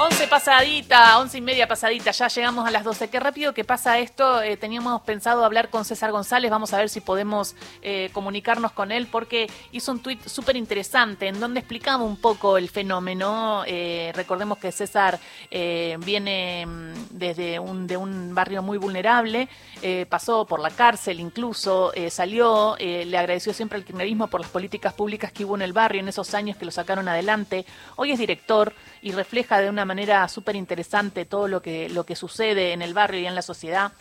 11 pasadita, 11 y media pasadita, ya llegamos a las 12. Qué rápido que pasa esto. Eh, teníamos pensado hablar con César González, vamos a ver si podemos eh, comunicarnos con él, porque hizo un tuit súper interesante en donde explicaba un poco el fenómeno. Eh, recordemos que César viene mm, desde un, de un barrio muy vulnerable, pasó por la cárcel incluso, salió, le agradeció siempre al kirchnerismo por las políticas públicas que hubo en el barrio en esos años que lo sacaron adelante. Hoy es director y refleja de una manera súper interesante todo lo que, lo que sucede en el barrio y en la sociedad.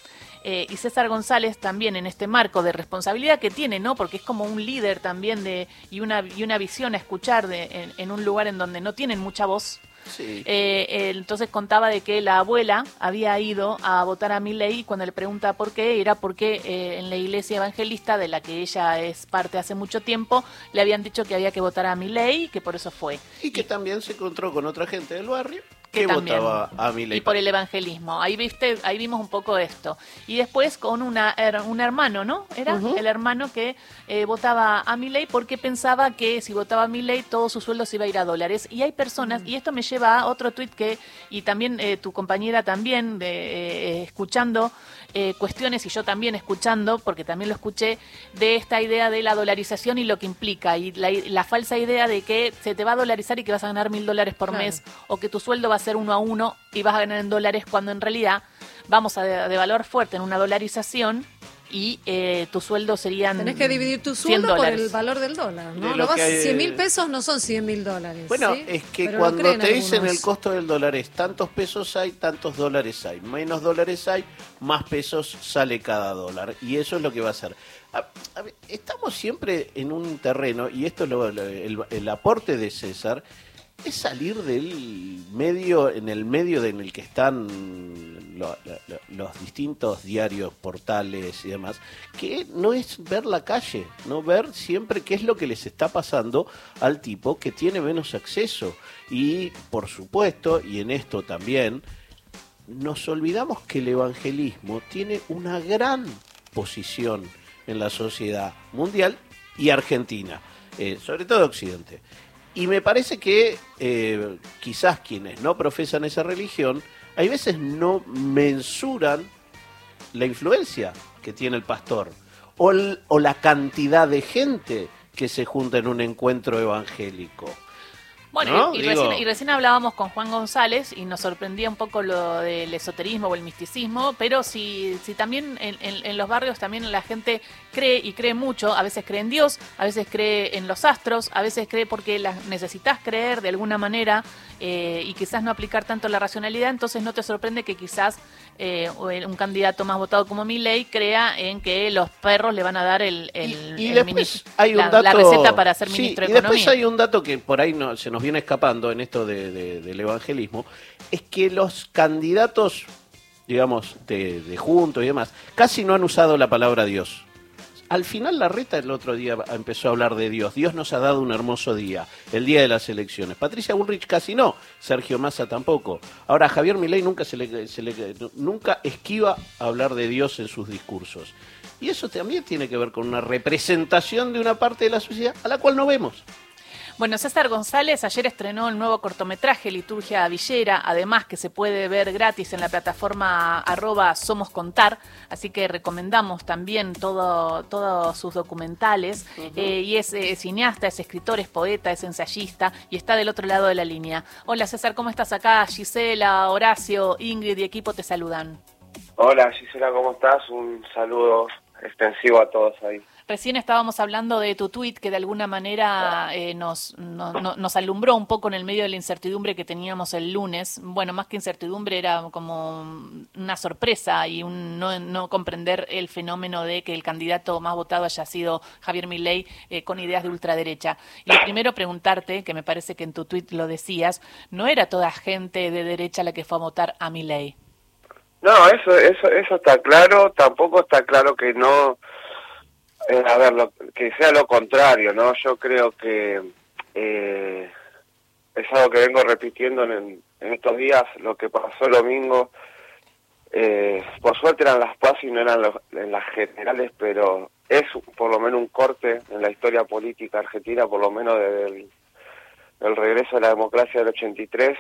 Eh, y César González también en este marco de responsabilidad que tiene, ¿no? Porque es como un líder también de, y, una, y una visión a escuchar de, en, un lugar en donde no tienen mucha voz. Eh, entonces contaba de que la abuela había ido a votar a Milei y cuando le pregunta por qué, era porque eh, en la iglesia evangelista de la que ella es parte hace mucho tiempo, le habían dicho que había que votar a Milei y que por eso fue. Y que también se encontró con otra gente del barrio que votaba a Milei. Y por el evangelismo. Ahí viste, ahí vimos un poco esto. Y después con una un hermano, ¿no? Era el hermano que eh, votaba a Milei porque pensaba que si votaba a Milei todo su sueldo se iba a ir a dólares. Y hay personas, y esto me lleva a otro tuit que, y también eh, tu compañera también, de, eh, escuchando cuestiones, y yo también escuchando, porque también lo escuché, de esta idea de la dolarización y lo que implica, y la, falsa idea de que se te va a dolarizar y que vas a ganar mil dólares por mes, o que tu sueldo va a ser uno a uno y vas a ganar en dólares cuando en realidad vamos a de, valor fuerte en una dolarización y eh, tu sueldo serían. Tenés que dividir tu sueldo por el valor del dólar, ¿no? Lo 100 mil pesos no son 100 mil dólares. Bueno, es que cuando te dicen el costo del dólar es tantos pesos hay, tantos dólares hay. Menos dólares hay, más pesos sale cada dólar. Y eso es lo que va a ser. estamos siempre en un terreno, y esto es lo, el, el aporte de César es salir del medio, en el medio en el que están los distintos diarios, portales y demás, que no es ver la calle, no ver siempre qué es lo que les está pasando al tipo que tiene menos acceso. Y por supuesto, y en esto también, nos olvidamos que el evangelismo tiene una gran posición en la sociedad mundial y argentina, eh, sobre todo Occidente. Y me parece que eh, quizás quienes no profesan esa religión, hay veces no mensuran la influencia que tiene el pastor o, o la cantidad de gente que se junta en un encuentro evangélico. Bueno, y, recién, hablábamos con Juan González y nos sorprendía un poco lo del esoterismo o el misticismo, pero si, si también en, los barrios también la gente cree y cree mucho, a veces cree en Dios, a veces cree en los astros, a veces cree porque las necesitas creer de alguna manera eh, y quizás no aplicar tanto la racionalidad, entonces no te sorprende que quizás eh, un candidato más votado como Milley crea en que los perros le van a dar el, hay un la, dato, receta para ser ministro de y después hay un dato que por ahí no, se nos viene escapando en esto del evangelismo, es que los candidatos, digamos, de, de juntos y demás, casi no han usado la palabra Dios. Al final la reta el otro día empezó a hablar de Dios. Dios nos ha dado un hermoso día, el día de las elecciones. Patricia Bullrich casi no, Sergio Massa tampoco. Ahora Javier Milei nunca se le, nunca esquiva hablar de Dios en sus discursos. Y eso también tiene que ver con una representación de una parte de la sociedad a la cual no vemos. Bueno, César González ayer estrenó el nuevo cortometraje Liturgia Villera, además que se puede ver gratis en la plataforma arroba Somos Contar, así que recomendamos también todo, todos sus documentales. Eh, y es eh, cineasta, es escritor, es poeta, es ensayista y está del otro lado de la línea. Hola César, ¿cómo estás acá? Gisela, Horacio, Ingrid y equipo te saludan. Hola Gisela, ¿cómo estás? Un saludo extensivo a todos ahí. Recién estábamos hablando de tu tweet que de alguna manera eh, nos, nos alumbró un poco en el medio de la incertidumbre que teníamos el lunes. Bueno, más que incertidumbre era como una sorpresa y un no, comprender el fenómeno de que el candidato más votado haya sido Javier Milei eh, con ideas de ultraderecha. Y lo primero preguntarte, que me parece que en tu tweet lo decías, ¿no era toda gente de derecha la que fue a votar a Milei? No, eso, eso, eso está claro. Tampoco está claro que no eh, a ver, lo, que sea lo contrario, ¿no? Yo creo que eh, es algo que vengo repitiendo en, estos días, lo que pasó el domingo. Eh, por suerte eran las PAS y no eran en las generales, pero es por lo menos un corte en la historia política argentina, por lo menos desde el, regreso de la democracia del 83.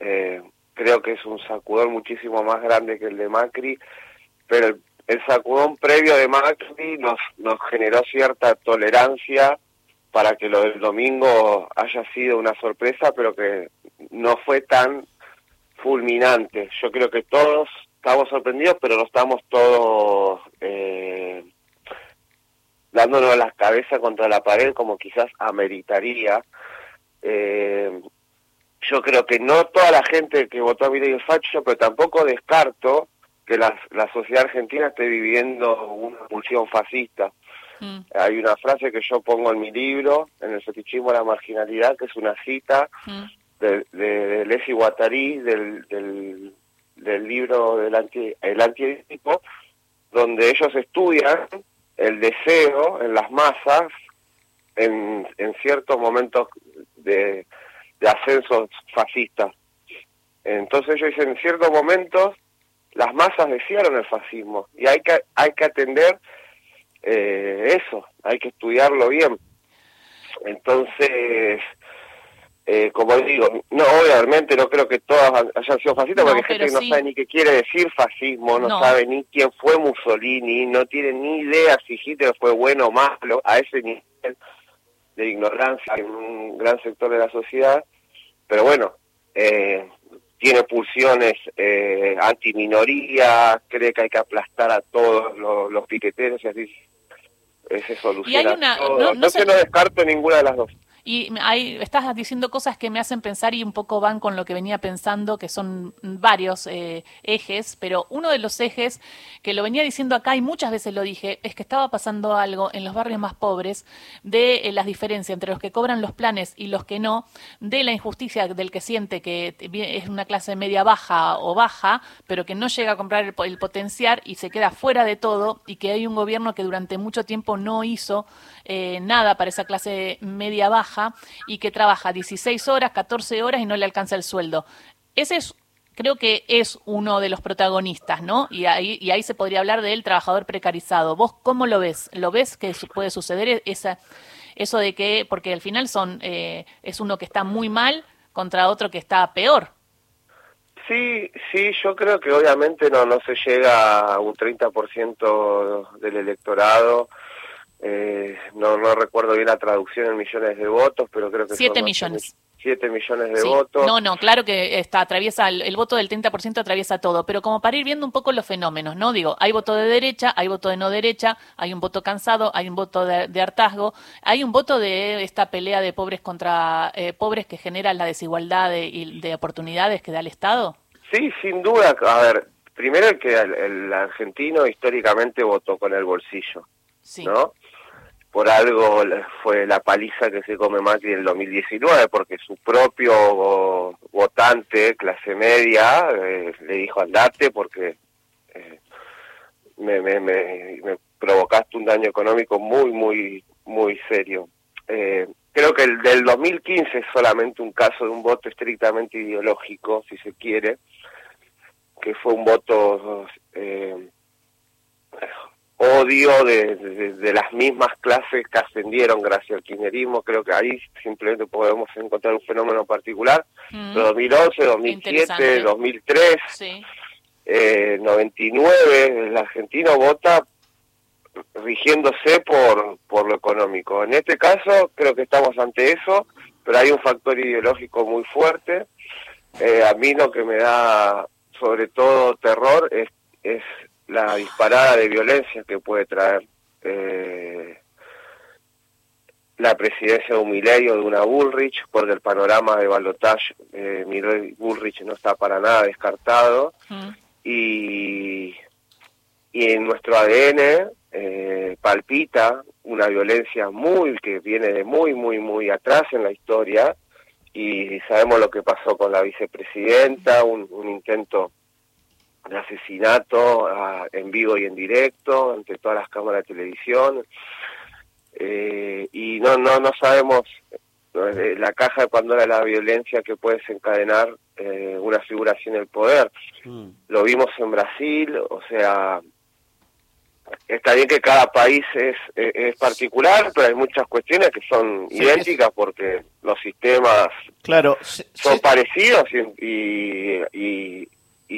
Eh, creo que es un sacudón muchísimo más grande que el de Macri, pero el, sacudón previo de Macri nos, generó cierta tolerancia para que lo del domingo haya sido una sorpresa, pero que no fue tan fulminante. Yo creo que todos estamos sorprendidos, pero no estamos todos eh, dándonos la cabeza contra la pared como quizás ameritaría. Eh, yo creo que no toda la gente que votó a Milei facho, pero tampoco descarto que la, la sociedad argentina esté viviendo una pulsión fascista. Mm. Hay una frase que yo pongo en mi libro, en el fetichismo de la marginalidad, que es una cita mm. de, de, Leslie Guattari, del, del, del, libro del anti, El antiedipo, donde ellos estudian el deseo en las masas en, en ciertos momentos de, de ascensos fascistas. Entonces ellos dicen, en ciertos momentos las masas desearon el fascismo y hay que, hay que atender eh, eso, hay que estudiarlo bien. Entonces, eh, como digo, no obviamente no creo que todas hayan sido fascistas, porque hay gente que no sabe ni qué quiere decir fascismo, no, sabe ni quién fue Mussolini, no tiene ni idea si Hitler fue bueno o malo, a ese nivel de ignorancia en un gran sector de la sociedad, pero bueno, eh, tiene pulsiones eh, anti-minoría, cree que hay que aplastar a todos los, los piqueteros y así se soluciona todo. No, no descarto ninguna de las dos. Y ahí estás diciendo cosas que me hacen pensar y un poco van con lo que venía pensando, que son varios eh, ejes, pero uno de los ejes que lo venía diciendo acá y muchas veces lo dije, es que estaba pasando algo en los barrios más pobres de eh, las diferencias entre los que cobran los planes y los que no, de la injusticia del que siente que es una clase media baja o baja, pero que no llega a comprar el, potenciar y se queda fuera de todo y que hay un gobierno que durante mucho tiempo no hizo eh, nada para esa clase media baja y que trabaja 16 horas, 14 horas y no le alcanza el sueldo. Ese es creo que es uno de los protagonistas, ¿no? Y ahí, y ahí se podría hablar del trabajador precarizado. ¿Vos cómo lo ves? ¿Lo ves que puede suceder esa, eso de que, porque al final son, eh, es uno que está muy mal contra otro que está peor? Sí, sí, yo creo que obviamente no, no se llega a un 30% del electorado eh, no, no recuerdo bien la traducción en millones de votos, pero creo que... Siete millones. Siete millones de votos. No, no, claro que está, atraviesa, el, voto del 30% atraviesa todo, pero como para ir viendo un poco los fenómenos, ¿no? Digo, hay voto de derecha, hay voto de no derecha, hay un voto cansado, hay un voto de, hartazgo, hay un voto de esta pelea de pobres contra eh, pobres que genera la desigualdad de, de oportunidades que da el Estado. Sí, sin duda. A ver, primero que el, argentino históricamente votó con el bolsillo, sí. ¿no? Por algo fue la paliza que se come Macri en el 2019, porque su propio votante, clase media, eh, le dijo andate porque eh, me, me, me, provocaste un daño económico muy, muy, muy serio. Eh, creo que el del 2015 es solamente un caso de un voto estrictamente ideológico, si se quiere, que fue un voto odio de, las mismas clases que ascendieron gracias al kirchnerismo. Creo que ahí simplemente podemos encontrar un fenómeno particular. 2011, 2007, 2003, eh, 99, el argentino vota rigiéndose por, por lo económico. En este caso creo que estamos ante eso, pero hay un factor ideológico muy fuerte. Eh, a mí lo que me da sobre todo terror es, es la disparada de violencia que puede traer eh, la presidencia de un Milei o de una Bullrich, porque el panorama de balotaje, eh, Bullrich no está para nada descartado, mm. y, y en nuestro ADN eh, palpita una violencia muy que viene de muy, muy, muy atrás en la historia, y sabemos lo que pasó con la vicepresidenta, un, un intento de asesinato en vivo y en directo ante todas las cámaras de televisión. Eh, y no no no sabemos la caja de Pandora de la violencia que puede desencadenar eh, una figura sin el poder. Mm. lo vimos en Brasil o sea está bien que cada país es, es, particular, pero hay muchas cuestiones que son idénticas porque los sistemas claro, son parecidos y, y, y,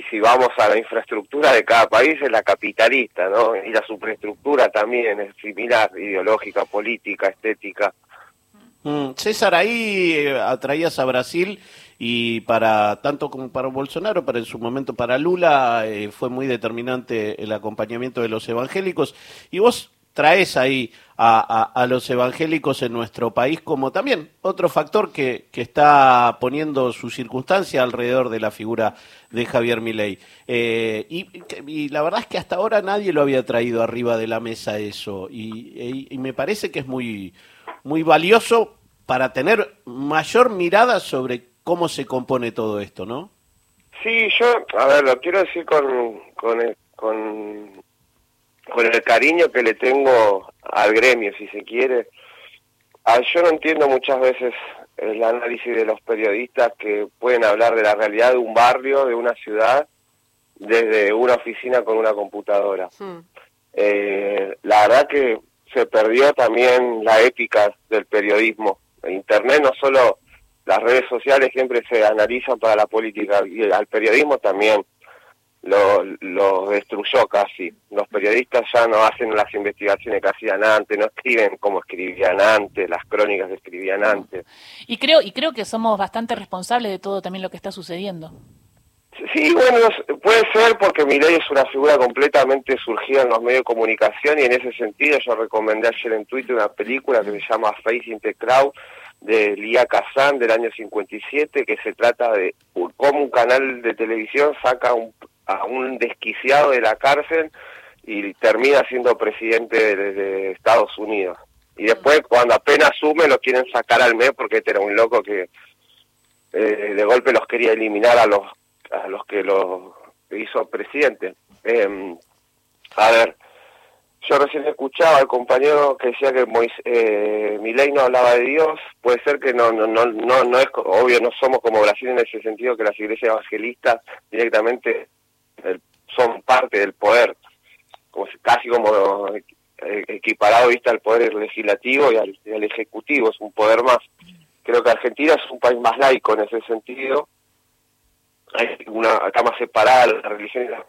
si vamos a la infraestructura de cada país es la capitalista, ¿no? Y la superestructura también es similar, ideológica, política, estética. Mm, César, ahí eh, atraías a Brasil y para tanto como para Bolsonaro, pero en su momento para Lula eh, fue muy determinante el acompañamiento de los evangélicos y vos traes ahí a, los evangélicos en nuestro país como también otro factor que, que está poniendo su circunstancia alrededor de la figura de Javier Milei. Eh, y, la verdad es que hasta ahora nadie lo había traído arriba de la mesa eso y, y me parece que es muy, muy valioso para tener mayor mirada sobre cómo se compone todo esto, ¿no? Sí, yo, a ver, lo quiero decir con, con, con, el cariño que le tengo al gremio, si se quiere. Ah, yo no entiendo muchas veces el análisis de los periodistas que pueden hablar de la realidad de un barrio, de una ciudad, desde una oficina con una computadora. Hmm. Eh, la verdad que se perdió también la ética del periodismo. Internet no solo las redes sociales siempre se analizan para la política y al periodismo también lo, lo destruyó casi. Los periodistas ya no hacen las investigaciones que hacían antes, no escriben como escribían antes, las crónicas que escribían antes. Y creo y creo que somos bastante responsables de todo también lo que está sucediendo. Sí, bueno, puede ser porque Milei es una figura completamente surgida en los medios de comunicación y en ese sentido yo recomendé ayer en Twitter una película que se llama Facing the Crowd de Lía Kazan del año 57 que se trata de cómo un canal de televisión saca a un desquiciado de la cárcel y termina siendo presidente de, Estados Unidos. Y después cuando apenas asume lo quieren sacar al mes porque este era un loco que eh, de golpe los quería eliminar a los a los que lo hizo presidente. Eh, a ver, yo recién escuchaba al compañero que decía que Mois, eh, Milei no hablaba de Dios. Puede ser que no, no, no, no, no es obvio, no somos como Brasil en ese sentido que las iglesias evangelistas directamente eh, son parte del poder, como casi como eh, equiparado vista al poder legislativo y al, y al ejecutivo, es un poder más. Creo que Argentina es un país más laico en ese sentido hay una está más separada la religión y la...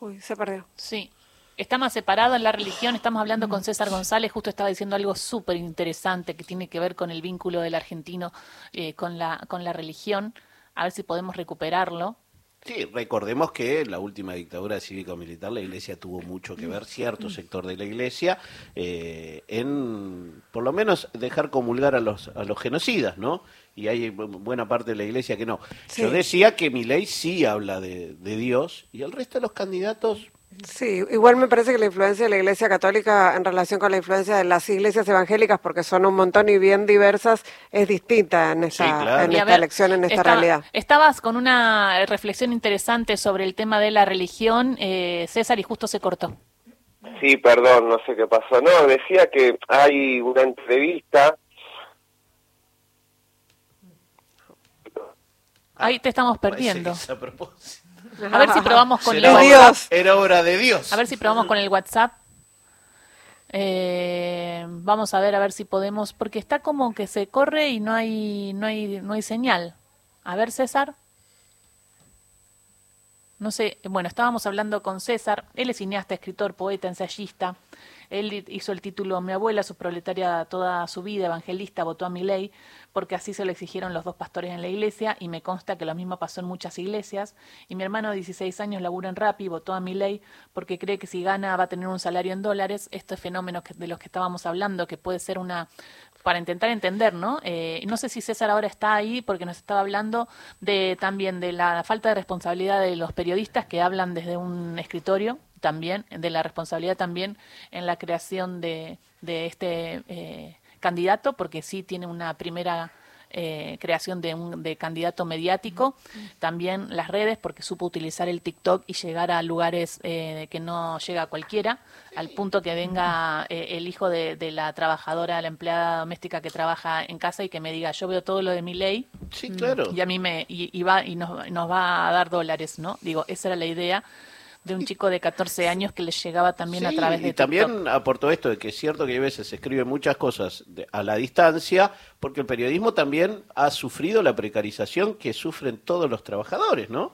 Uy, se perdió. Sí. Está más separado en la religión. Estamos hablando con César González, justo estaba diciendo algo súper interesante que tiene que ver con el vínculo del argentino eh, con, la, con la religión. A ver si podemos recuperarlo. Sí, recordemos que en la última dictadura cívico-militar la Iglesia tuvo mucho que ver, cierto sector de la Iglesia, eh, en por lo menos dejar comulgar a los, a los genocidas, ¿no? Y hay buena parte de la Iglesia que no. Yo decía que mi ley sí habla de, de Dios y el resto de los candidatos Sí, igual me parece que la influencia de la Iglesia Católica en relación con la influencia de las iglesias evangélicas, porque son un montón y bien diversas, es distinta en esta, en esta elección, en esta realidad. Estabas con una reflexión interesante sobre el tema de la religión, eh, César, y justo se cortó. Sí, perdón, no sé qué pasó. No, decía que hay una entrevista. Ahí te estamos perdiendo. A ver si probamos con el WhatsApp. Era hora de Dios. A ver si probamos con el WhatsApp. Eh, vamos a ver a ver si podemos, porque está como que se corre y no hay, no hay, no hay señal. A ver, César. No sé, bueno, estábamos hablando con César. Él es cineasta, escritor, poeta, ensayista. Él hizo el título Mi abuela, su proletaria toda su vida, evangelista, votó a mi ley porque así se lo exigieron los dos pastores en la iglesia y me consta que lo mismo pasó en muchas iglesias. Y mi hermano de 16 años labura en Rappi, votó a mi ley porque cree que si gana va a tener un salario en dólares. Estos fenómenos de los que estábamos hablando, que puede ser una para intentar entender, ¿no? Eh, no sé si César ahora está ahí porque nos estaba hablando de también de la falta de responsabilidad de los periodistas que hablan desde un escritorio, también de la responsabilidad también en la creación de, de este eh, candidato, porque sí tiene una primera eh, creación de un de candidato mediático, también las redes, porque supo utilizar el TikTok y llegar a lugares eh, que no llega cualquiera, al punto que venga eh, el hijo de, la trabajadora, la empleada doméstica que trabaja en casa y que me diga, yo veo todo lo de mi ley. Sí, claro. Y a mí me, y, va, y nos, nos va a dar dólares, ¿no? Digo, esa era la idea de un chico de 14 años que les llegaba también a través de y también aportó esto de que es cierto que a veces se escriben muchas cosas a la distancia porque el periodismo también ha sufrido la precarización que sufren todos los trabajadores, ¿no?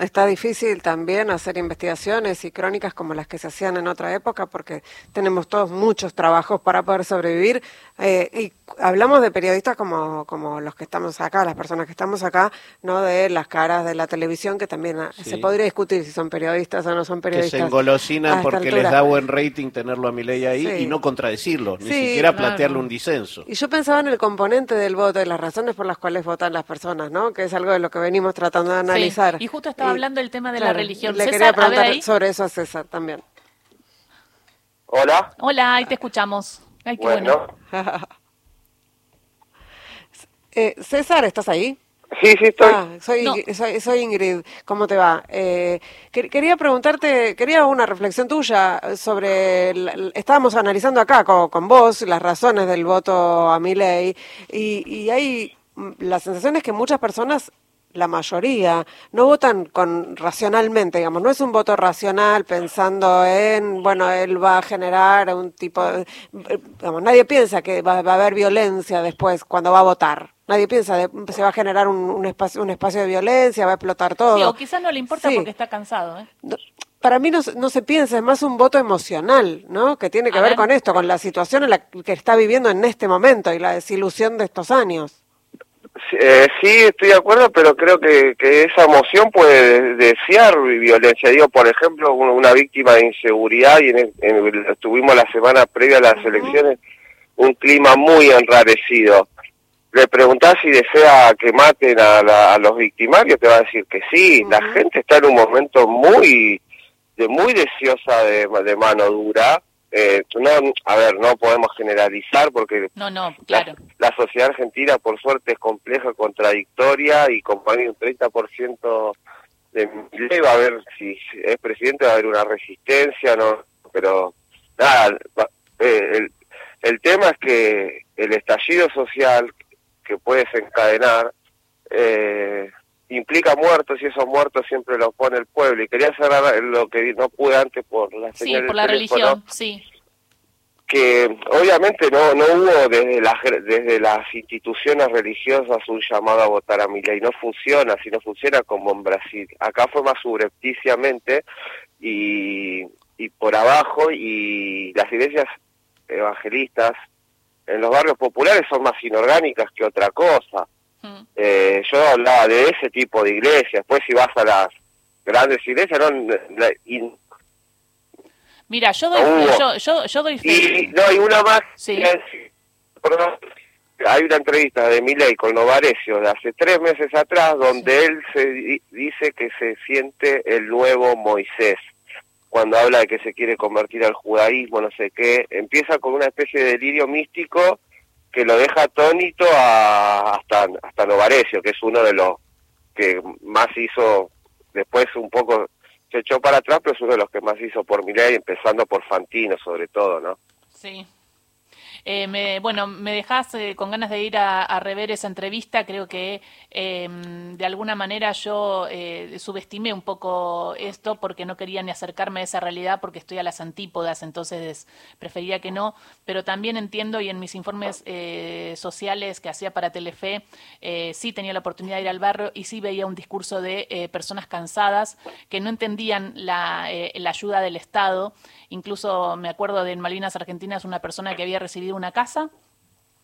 Está difícil también hacer investigaciones y crónicas como las que se hacían en otra época porque tenemos todos muchos trabajos para poder sobrevivir. Eh, y hablamos de periodistas como, como los que estamos acá, las personas que estamos acá, no de las caras de la televisión que también ah, se podría discutir si son periodistas o no son periodistas. Que se engolosinan porque les da buen rating tenerlo a mi ley ahí y no contradecirlo, ni siquiera plantearle un disenso. Y yo pensaba en el componente del voto y las razones por las cuales votan las personas, ¿no? Que es algo de lo que venimos tratando de analizar. Y justo estaba hablando del tema de la religión. Le quería preguntar sobre eso a César también. Hola. Hola, ahí te escuchamos. Ay, qué bueno. Eh, César, ¿estás ahí? Sí, sí, estoy. Ah, soy, soy, Ingrid. ¿Cómo te va? Eh, quería preguntarte, quería una reflexión tuya sobre. estábamos analizando acá con, vos las razones del voto a mi ley y, y hay. Mm, la sensación es que muchas personas la mayoría, no votan con racionalmente, digamos, no es un voto racional pensando en, bueno, él va a generar un tipo de, digamos, nadie piensa que va, a haber violencia después cuando va a votar. Nadie piensa, que se va a generar un, espacio, un espacio de violencia, va a explotar todo. Sí, o quizás no le importa porque está cansado. ¿eh? para mí no, no, se piensa, es más un voto emocional, ¿no? Que tiene que ver, con esto, con la situación en la que está viviendo en este momento y la desilusión de estos años. Eh, sí, estoy de acuerdo, pero creo que, que esa emoción puede desear violencia. Digo, por ejemplo, una víctima de inseguridad y en, estuvimos la semana previa a las elecciones un clima muy enrarecido le preguntás si desea que maten a, los victimarios, te va a decir que sí. La gente está en un momento muy, de muy deseosa de, mano dura. Eh, no, a ver, no podemos generalizar porque no, no, claro. la, sociedad argentina, por suerte, es compleja, contradictoria y como hay un 30% de ley va a haber, si es presidente, va a haber una resistencia, no, pero nada, eh, el, el tema es que el estallido social que puede desencadenar eh, implica muertos y esos muertos siempre los pone el pueblo. Y quería cerrar lo que no pude antes por la Sí, por la religión, sí. Que obviamente no no hubo desde las, desde las instituciones religiosas un llamado a votar a mi ley. No funciona, si no funciona como en Brasil. Acá fue más subrepticiamente y, y por abajo y las iglesias evangelistas en los barrios populares son más inorgánicas que otra cosa. Mm. Eh, yo hablaba de ese tipo de iglesias. Después si vas a las grandes iglesias, no... Mira, yo doy, yo, yo, doy Y, no, hay una más. Sí. hay una entrevista de Miley con Novarecio de hace tres meses atrás donde él se dice que se siente el nuevo Moisés cuando habla de que se quiere convertir al judaísmo, no sé qué, empieza con una especie de delirio místico que lo deja atónito a, hasta, hasta Novarecio, que es uno de los que más hizo, después un poco se echó para atrás, pero es uno de los que más hizo por Milei, empezando por Fantino sobre todo, ¿no? Sí. Eh, me, bueno, me dejas eh, con ganas de ir a, rever esa entrevista. Creo que em, de alguna manera yo eh, subestimé un poco esto porque no quería ni acercarme a esa realidad porque estoy a las antípodas, entonces prefería que no. Pero también entiendo y en mis informes sociales que hacía para Telefe, sí tenía la oportunidad de ir al barrio y sí veía un discurso de personas cansadas que no entendían la, la ayuda del Estado. Incluso me acuerdo de en Malvinas Argentinas una persona que había recibido una casa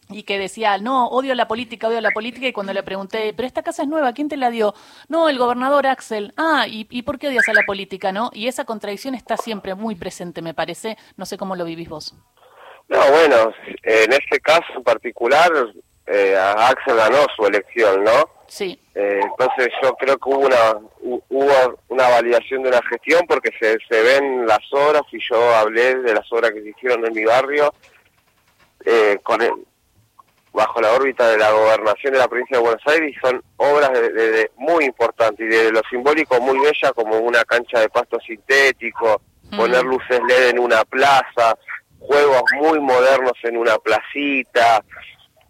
y que decía, no, odio la política, odio la política, y cuando le pregunté, pero esta casa es nueva, ¿quién te la dio? No, el gobernador Axel. Ah, ¿y, y por qué odias a la política, no? Y esa contradicción está siempre muy presente, me parece. No sé cómo lo vivís vos. No, bueno, en este caso en particular, eh, Axel ganó su elección, ¿no? Sí. Eh, entonces yo creo que hubo una hubo una validación de una gestión porque se, se ven las obras y yo hablé de las obras que se hicieron en mi barrio eh, con bajo la órbita de la gobernación de la provincia de Buenos Aires y son obras de, muy importantes y de lo simbólico muy bella como una cancha de pasto sintético, poner luces LED en una plaza, juegos muy modernos en una placita,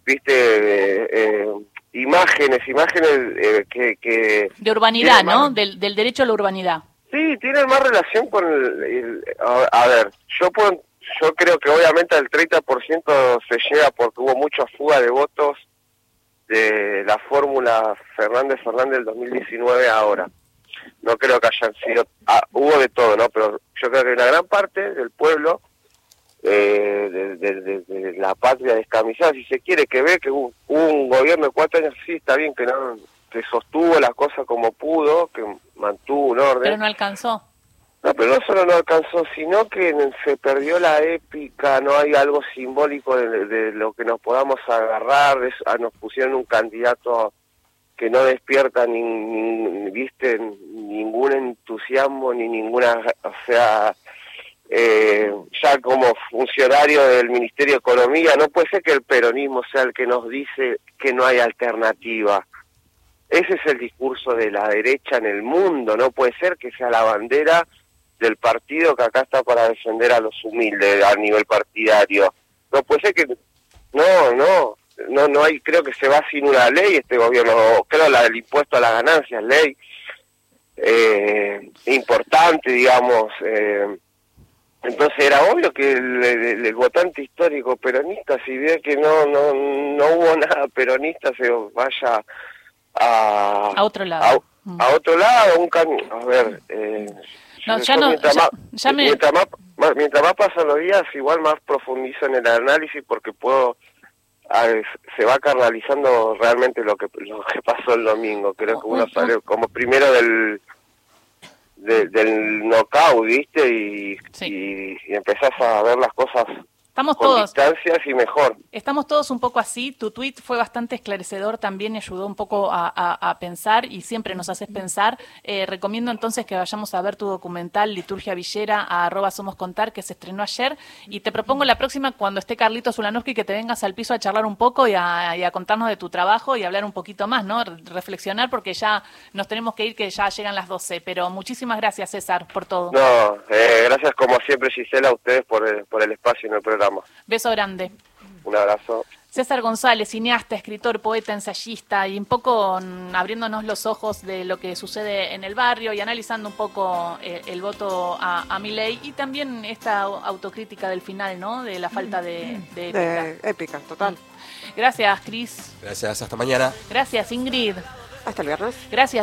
viste, eh, eh, imágenes, imágenes que, De urbanidad, ¿no? Del, del derecho a la urbanidad. Sí, tiene más relación con el, a, ver, yo puedo, yo creo que obviamente el 30% se lleva porque hubo mucha fuga de votos de la fórmula Fernández Fernández del 2019 ahora. No creo que hayan sido, ah, hubo de todo, ¿no? Pero yo creo que una gran parte del pueblo, eh, de, la patria descamisada, si se quiere, que ve que hubo, un gobierno de cuatro años, sí, está bien que no, que sostuvo las cosas como pudo, que mantuvo un orden. Pero no alcanzó. No, pero no solo no alcanzó, sino que se perdió la épica, no hay algo simbólico de, lo que nos podamos agarrar, ah, nos pusieron un candidato que no despierta ni, viste ningún entusiasmo ni ninguna, o sea, eh, ya como funcionario del Ministerio de Economía, no puede ser que el peronismo sea el que nos dice que no hay alternativa. Ese es el discurso de la derecha en el mundo, no puede ser que sea la bandera del partido que acá está para defender a los humildes a nivel partidario. No puede ser que no, no, no no hay creo que se va sin una ley este gobierno, creo la del impuesto a las ganancias, ley eh, importante, digamos, eh, entonces era obvio que el, votante histórico peronista, si ve que no, no, no hubo nada peronista, se vaya a, otro lado. A, otro lado, un A ver. Eh, no, ya no. Mientras, más, mientras, más, mientras más pasan los días, igual más profundizo en el análisis porque puedo. se va carnalizando realmente lo que lo que pasó el domingo. Creo que uno sale como primero del del knockout, ¿viste? Y, y, y empezás a ver las cosas Estamos todos. y mejor. Estamos todos un poco así. Tu tweet fue bastante esclarecedor también y ayudó un poco a, pensar y siempre nos haces pensar. Eh, recomiendo entonces que vayamos a ver tu documental Liturgia Villera a arroba Somos Contar que se estrenó ayer y te propongo la próxima cuando esté Carlitos Ulanowski que te vengas al piso a charlar un poco y a, contarnos de tu trabajo y hablar un poquito más, ¿no? Reflexionar porque ya nos tenemos que ir que ya llegan las 12. Pero muchísimas gracias César por todo. No, eh, gracias como siempre Gisela a ustedes por el, por el espacio en el programa. Beso grande. Un abrazo. César González, cineasta, escritor, poeta, ensayista y un poco mm, abriéndonos los ojos de lo que sucede en el barrio y analizando un poco eh, el, voto a, a ley y también esta autocrítica del final, ¿no? De la falta de, de épica. total. Gracias, Cris. Gracias, hasta mañana. Gracias, Ingrid. Hasta el viernes. Gracias.